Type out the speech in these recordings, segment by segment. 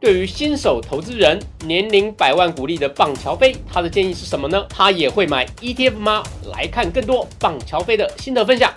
对于新手投资人，年龄百万股利的棒乔飞，他的建议是什么呢？他也会买 ETF 吗？来看更多棒乔飞的心得分享。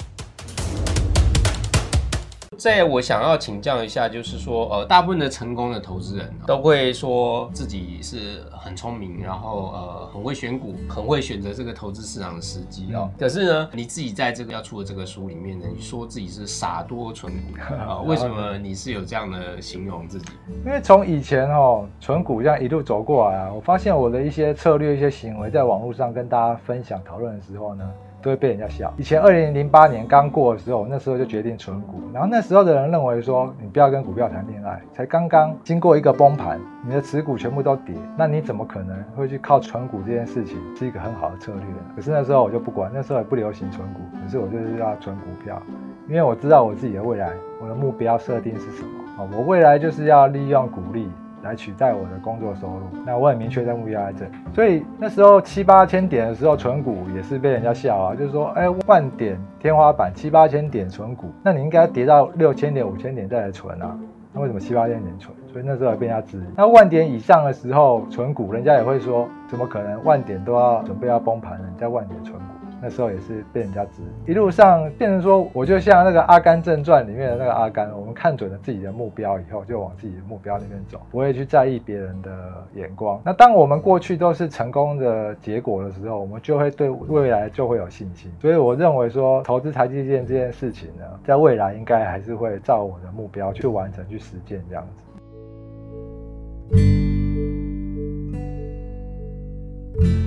在我想要请教一下，就是说，呃，大部分的成功的投资人都会说自己是很聪明，然后呃很会选股，很会选择这个投资市场的时机哦。可是呢，你自己在这个要出的这个书里面呢，你说自己是傻多存股 啊？为什么你是有这样的形容自己？因为从以前哦存股这样一路走过来啊，我发现我的一些策略、一些行为，在网络上跟大家分享讨论的时候呢。都会被人家笑。以前二零零八年刚过的时候，那时候就决定存股，然后那时候的人认为说，你不要跟股票谈恋爱，才刚刚经过一个崩盘，你的持股全部都跌，那你怎么可能会去靠存股这件事情是一个很好的策略？可是那时候我就不管，那时候也不流行存股，可是我就是要存股票，因为我知道我自己的未来，我的目标设定是什么啊？我未来就是要利用股利。来取代我的工作收入，那我很明确在目标在这，所以那时候七八千点的时候存股也是被人家笑啊，就是说，哎，万点天花板七八千点存股，那你应该跌到六千点五千点再来存啊，那为什么七八千点存？所以那时候也被人家质疑。那万点以上的时候存股，人家也会说，怎么可能万点都要准备要崩盘了，你在万点存？那时候也是被人家指，一路上变成说，我就像那个《阿甘正传》里面的那个阿甘，我们看准了自己的目标以后，就往自己的目标那边走，不会去在意别人的眼光。那当我们过去都是成功的结果的时候，我们就会对未来就会有信心。所以我认为说，投资台积电这件事情呢，在未来应该还是会照我的目标去完成、去实践这样子。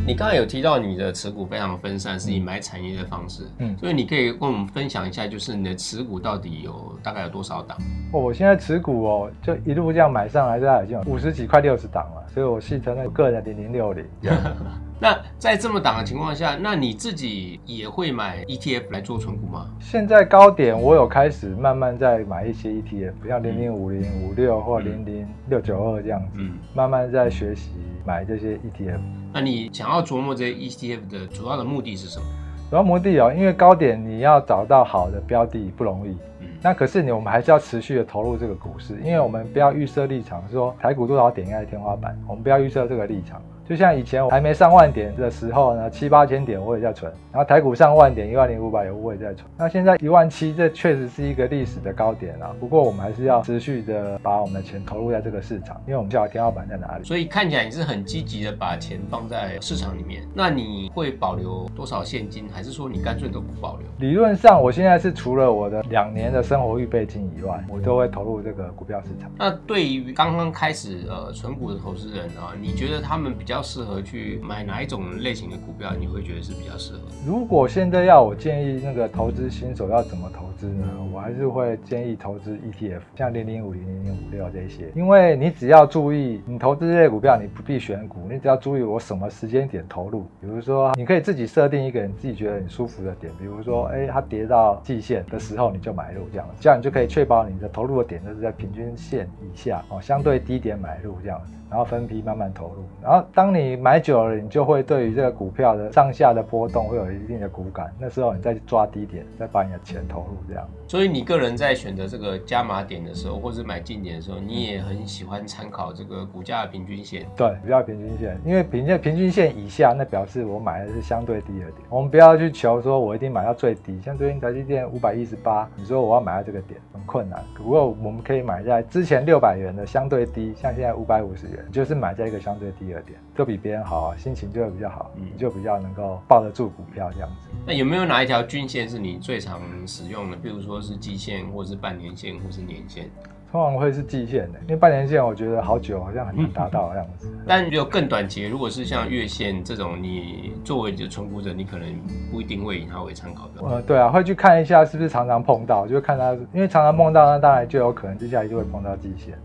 你刚才有提到你的持股非常分散，是以买产业的方式，嗯，所以你可以跟我们分享一下，就是你的持股到底有大概有多少档？哦，我现在持股哦，就一路这样买上来，大概已经有五十几块六十档了，所以我戏称那个人零零六零。那在这么档的情况下，那你自己也会买 ETF 来做存股吗？现在高点我有开始慢慢在买一些 ETF，像零零五零五六或零零六九二这样子，嗯，慢慢在学习买这些 ETF。那你想要琢磨这些 ETF 的主要的目的是什么？主要目的哦，因为高点你要找到好的标的不容易，嗯，那可是你我们还是要持续的投入这个股市，因为我们不要预设立场，说台股多少点应该是天花板，我们不要预设这个立场。就像以前我还没上万点的时候呢，七八千点我也在存，然后台股上万点一万零五百有我也在存。那现在一万七，这确实是一个历史的高点啊。不过我们还是要持续的把我们的钱投入在这个市场，因为我们知道天花板在哪里。所以看起来你是很积极的把钱放在市场里面。那你会保留多少现金，还是说你干脆都不保留？理论上，我现在是除了我的两年的生活预备金以外，我都会投入这个股票市场。那对于刚刚开始呃存股的投资人啊，你觉得他们比较适合去？买哪一种类型的股票，你会觉得是比较适合？如果现在要我建议那个投资新手要怎么投资呢？我还是会建议投资 ETF，像零零五零、零零五六这些，因为你只要注意，你投资这类股票，你不必选股，你只要注意我什么时间点投入。比如说，你可以自己设定一个你自己觉得很舒服的点，比如说，哎，它跌到季线的时候你就买入，这样，这样你就可以确保你的投入的点就是在平均线以下哦，相对低点买入这样。然后分批慢慢投入，然后当你买久了，你就会对于这个股票的上下的波动会有一定的股感。那时候你再去抓低点，再把你的钱投入这样。所以你个人在选择这个加码点的时候，或者买进点的时候，你也很喜欢参考这个股价的平均线。对，股价平均线，因为平均平均线以下，那表示我买的是相对低的点。我们不要去求说我一定买到最低，像最近台积电五百一十八，你说我要买到这个点很困难。不过我们可以买在之前六百元的相对低，像现在五百五十元。就是买在一个相对低的点，都比别人好，心情就会比较好，你就比较能够抱得住股票这样子。那有没有哪一条均线是你最常使用的？比如说是季线，或是半年线，或是年线？通常会是季线的，因为半年线我觉得好久，好像很难达到的样子。但有更短期，如果是像月线这种，你作为你的存股者，你可能不一定会以它为参考的。呃，对啊，会去看一下是不是常常碰到，就看它，因为常常碰到，那当然就有可能接下来就会碰到季线。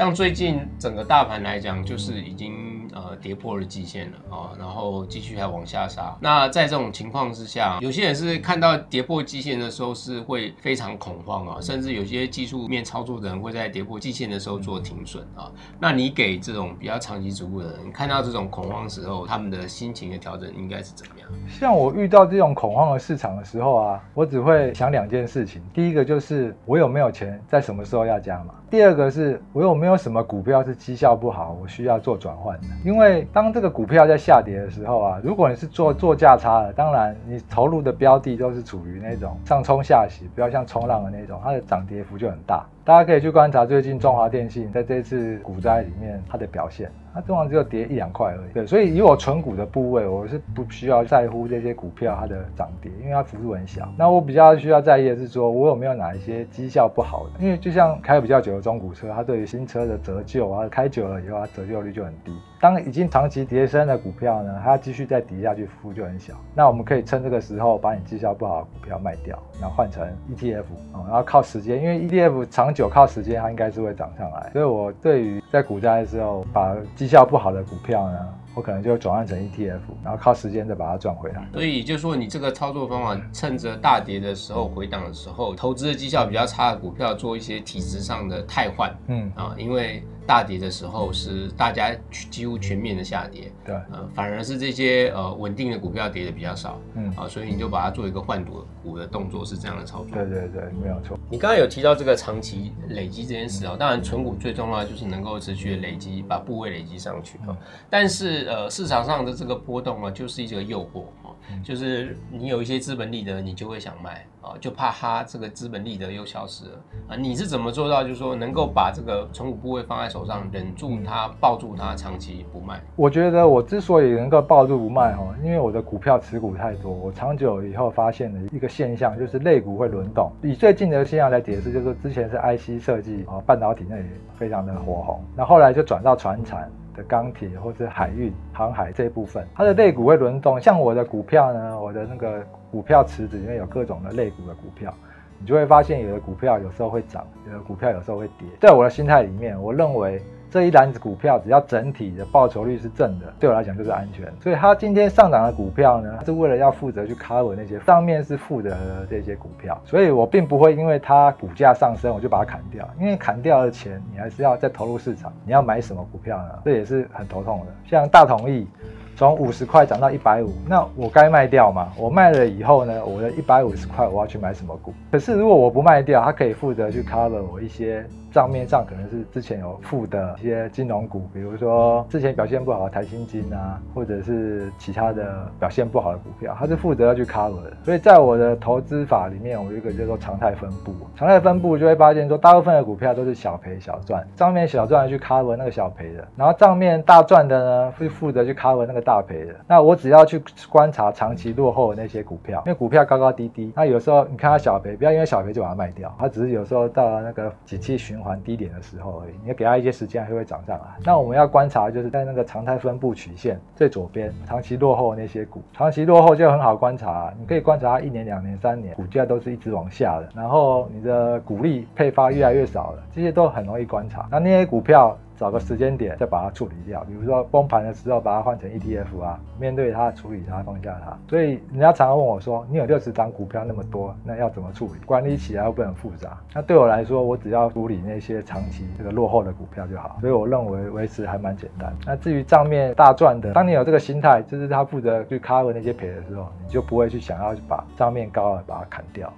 像最近整个大盘来讲，就是已经跌破了季线了啊，然后继续还往下杀。那在这种情况之下，有些人是看到跌破季线的时候是会非常恐慌啊，甚至有些技术面操作的人会在跌破季线的时候做停损啊。那你给这种比较长期持股的人看到这种恐慌时候，他们的心情的调整应该是怎么样？像我遇到这种恐慌的市场的时候啊，我只会想两件事情，第一个就是我有没有钱，在什么时候要加码。第二个是我有没有什么股票是绩效不好，我需要做转换的。因为因为当这个股票在下跌的时候啊，如果你是做做价差的，当然你投入的标的都是处于那种上冲下洗，不要像冲浪的那种，它的涨跌幅就很大。大家可以去观察最近中华电信在这次股灾里面它的表现，它通常只有跌一两块而已。对，所以以我存股的部位，我是不需要在乎这些股票它的涨跌，因为它幅度很小。那我比较需要在意的是说，我有没有哪一些绩效不好的？因为就像开比较久的中古车，它对于新车的折旧啊，开久了以后它折旧率就很低。当已经长期跌升的股票呢，它继续再跌下去，幅度就很小。那我们可以趁这个时候把你绩效不好的股票卖掉，然后换成 ETF，然后靠时间，因为 ETF 长久靠时间，它应该是会涨上来。所以我对于在股灾的时候把绩效不好的股票呢，我可能就转换成 ETF，然后靠时间再把它赚回来。所以就说你这个操作方法，趁着大跌的时候回档的时候，投资的绩效比较差的股票做一些体质上的汰换，嗯啊，因为。大跌的时候是大家几乎全面的下跌，对，呃，反而是这些呃稳定的股票跌的比较少，嗯，啊，所以你就把它做一个换股股的动作，是这样的操作。对对对，没有错。你刚刚有提到这个长期累积这件事啊，当然存股最重要就是能够持续的累积，把部位累积上去啊。但是呃市场上的这个波动啊，就是一个诱惑啊，就是你有一些资本利得，你就会想卖啊，就怕它这个资本利得又消失了啊。你是怎么做到，就是说能够把这个存股部位放在手？上忍住它，抱住它，长期不卖。我觉得我之所以能够抱住不卖哈，因为我的股票持股太多。我长久以后发现的一个现象就是类股会轮动。以最近的现象来解释，就是之前是 IC 设计啊，半导体那里非常的火红，那后来就转到船产的钢铁或者海运、航海这一部分，它的类股会轮动。像我的股票呢，我的那个股票池子里面有各种的类股的股票。你就会发现，有的股票有时候会涨，有的股票有时候会跌。在我的心态里面，我认为。这一篮子股票，只要整体的报酬率是正的，对我来讲就是安全。所以它今天上涨的股票呢，是为了要负责去 cover 那些上面是负的这些股票。所以我并不会因为它股价上升，我就把它砍掉。因为砍掉的钱，你还是要再投入市场。你要买什么股票呢？这也是很头痛的。像大同意从五十块涨到一百五，那我该卖掉吗？我卖了以后呢，我的一百五十块我要去买什么股？可是如果我不卖掉，它可以负责去 cover 我一些。账面上可能是之前有负的一些金融股，比如说之前表现不好的台新金啊，或者是其他的表现不好的股票，它是负责要去 cover 的。所以在我的投资法里面，我有一个叫做常态分布。常态分布就会发现说，大部分的股票都是小赔小赚，账面小赚去 cover 那个小赔的，然后账面大赚的呢，会负责去 cover 那个大赔的。那我只要去观察长期落后的那些股票，因为股票高高低低，那有时候你看它小赔，不要因为小赔就把它卖掉，它只是有时候到了那个景气循还低点的时候而已，你要给它一些时间，还会涨上来。那我们要观察，就是在那个常态分布曲线最左边，长期落后那些股，长期落后就很好观察。你可以观察它一年、两年、三年，股价都是一直往下的，然后你的股利配发越来越少了，这些都很容易观察。那那些股票。找个时间点再把它处理掉，比如说崩盘的时候把它换成 ETF 啊，面对它处理它，放下它。所以人家常常问我说：“你有六十张股票那么多，那要怎么处理？管理起来会不会很复杂？”那对我来说，我只要处理那些长期这个落后的股票就好。所以我认为维持还蛮简单。那至于账面大赚的，当你有这个心态，就是他负责去 cover 那些赔的时候，你就不会去想要把账面高的把它砍掉。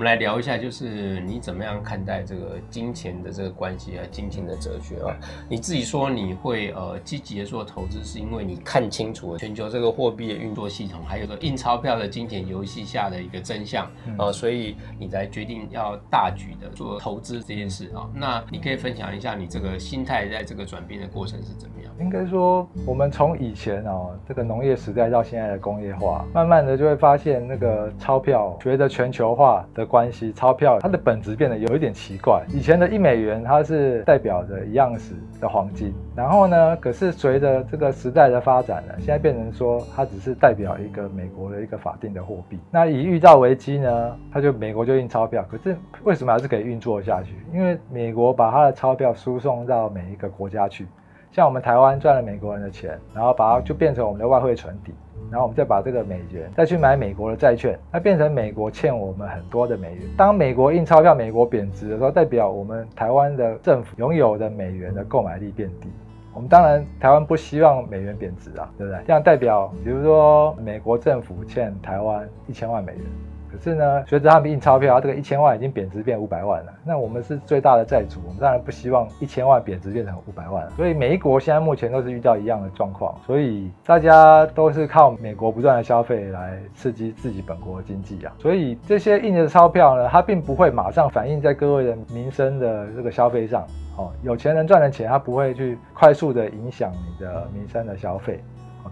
们来聊一下，就是你怎么样看待这个金钱的这个关系啊，金钱的哲学啊？你自己说你会呃积极的做投资，是因为你看清楚了全球这个货币的运作系统，还有个印钞票的金钱游戏下的一个真相呃，所以你才决定要大举的做投资这件事啊。那你可以分享一下你这个心态在这个转变的过程是怎么样？应该说，我们从以前哦这个农业时代到现在的工业化，慢慢的就会发现那个钞票随着全球化的。关系，钞票它的本质变得有一点奇怪。以前的一美元它是代表着一样时的黄金，然后呢，可是随着这个时代的发展呢，现在变成说它只是代表一个美国的一个法定的货币。那一遇到危机呢，它就美国就印钞票，可是为什么还是可以运作下去？因为美国把它的钞票输送到每一个国家去。像我们台湾赚了美国人的钱，然后把它就变成我们的外汇存底，然后我们再把这个美元再去买美国的债券，那变成美国欠我们很多的美元。当美国印钞票，美国贬值的时候，代表我们台湾的政府拥有的美元的购买力变低。我们当然台湾不希望美元贬值啊，对不对？这样代表，比如说美国政府欠台湾一千万美元。可是呢，随着他们印钞票，这个一千万已经贬值变五百万了。那我们是最大的债主，我们当然不希望一千万贬值变成五百万。所以每一国现在目前都是遇到一样的状况，所以大家都是靠美国不断的消费来刺激自己本国的经济啊。所以这些印的钞票呢，它并不会马上反映在各位的民生的这个消费上。哦，有钱人赚的钱，它不会去快速的影响你的民生的消费。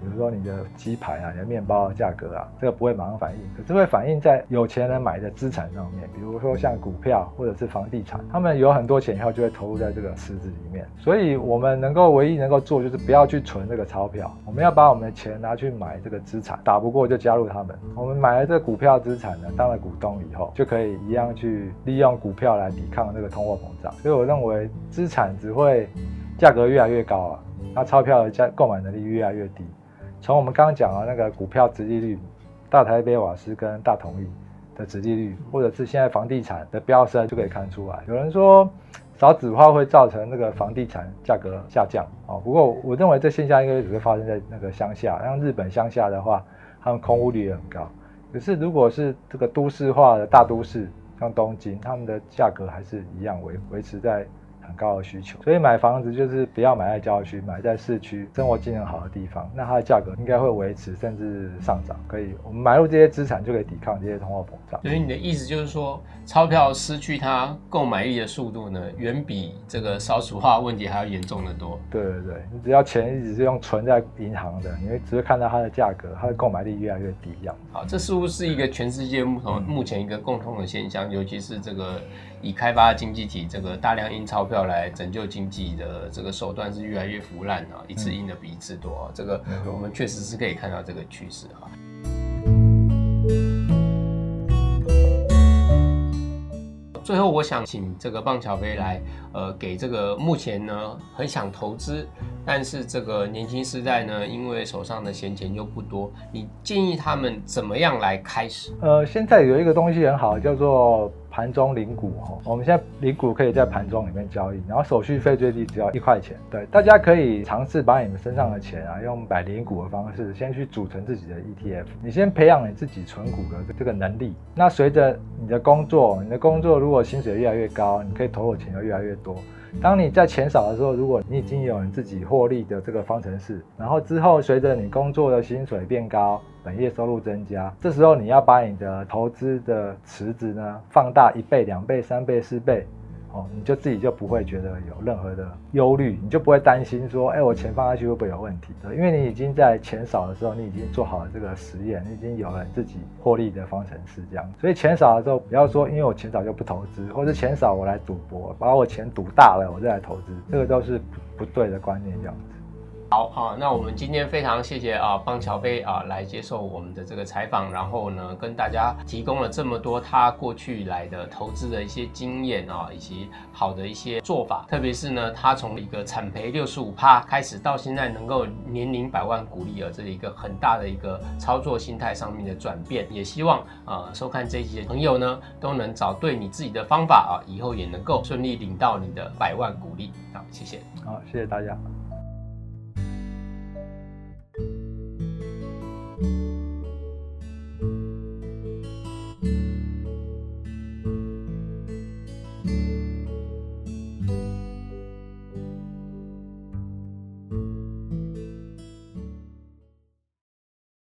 比如说你的鸡排啊，你的面包的价格啊，这个不会马上反应，可是会反映在有钱人买的资产上面，比如说像股票或者是房地产，他们有很多钱以后就会投入在这个池子里面。所以我们能够唯一能够做就是不要去存这个钞票，我们要把我们的钱拿去买这个资产，打不过就加入他们。我们买了这个股票资产呢，当了股东以后，就可以一样去利用股票来抵抗这个通货膨胀。所以我认为资产只会价格越来越高啊，那钞票的价购买能力越来越低。从我们刚刚讲的那个股票殖利率，大台北瓦斯跟大统一的殖利率，或者是现在房地产的飙升，就可以看出来。有人说少子化会造成那个房地产价格下降啊，不过我认为这现象应该只会发生在那个乡下，像日本乡下的话，他们空屋率也很高。可是如果是这个都市化的大都市，像东京，他们的价格还是一样维维持在。很高的需求，所以买房子就是不要买在郊区，买在市区，生活机能好的地方，那它的价格应该会维持甚至上涨。可以，我们买入这些资产就可以抵抗这些通货膨胀。所以你的意思就是说，钞票失去它购买力的速度呢，远比这个少子化问题还要严重的多。对对对，你只要钱一直是用存在银行的，你会只会看到它的价格，它的购买力越来越低一样。好，这似乎是一个全世界目同目前一个共通的现象，尤其是这个。已开发经济体这个大量印钞票来拯救经济的这个手段是越来越腐烂啊，一次印的比一次多啊，这个我们确实是可以看到这个趋势啊。最后，我想请这个棒桥飞来，呃，给这个目前呢很想投资，但是这个年轻时代呢，因为手上的闲钱又不多，你建议他们怎么样来开始？呃，现在有一个东西很好，叫做。盘中领股哈，我们现在领股可以在盘中里面交易，然后手续费最低只要一块钱。对，大家可以尝试把你们身上的钱啊，用买领股的方式，先去组成自己的 ETF。你先培养你自己存股的这个能力。那随着你的工作，你的工作如果薪水越来越高，你可以投入的钱就越来越多。当你在钱少的时候，如果你已经有你自己获利的这个方程式，然后之后随着你工作的薪水变高，本业收入增加，这时候你要把你的投资的池子呢放大一倍、两倍、三倍、四倍。哦，你就自己就不会觉得有任何的忧虑，你就不会担心说，哎，我钱放下去会不会有问题？对，因为你已经在钱少的时候，你已经做好了这个实验，你已经有了自己获利的方程式，这样。所以钱少的时候，不要说因为我钱少就不投资，或者钱少我来赌博，把我钱赌大了我再来投资，这个都是不不对的观念，这样子。好啊，那我们今天非常谢谢啊，邦乔飞啊来接受我们的这个采访，然后呢，跟大家提供了这么多他过去来的投资的一些经验啊，以及好的一些做法，特别是呢，他从一个产赔六十五趴开始，到现在能够年领百万股利啊，这是一个很大的一个操作心态上面的转变。也希望啊，收看这一集的朋友呢，都能找对你自己的方法啊，以后也能够顺利领到你的百万股利。好，谢谢。好，谢谢大家。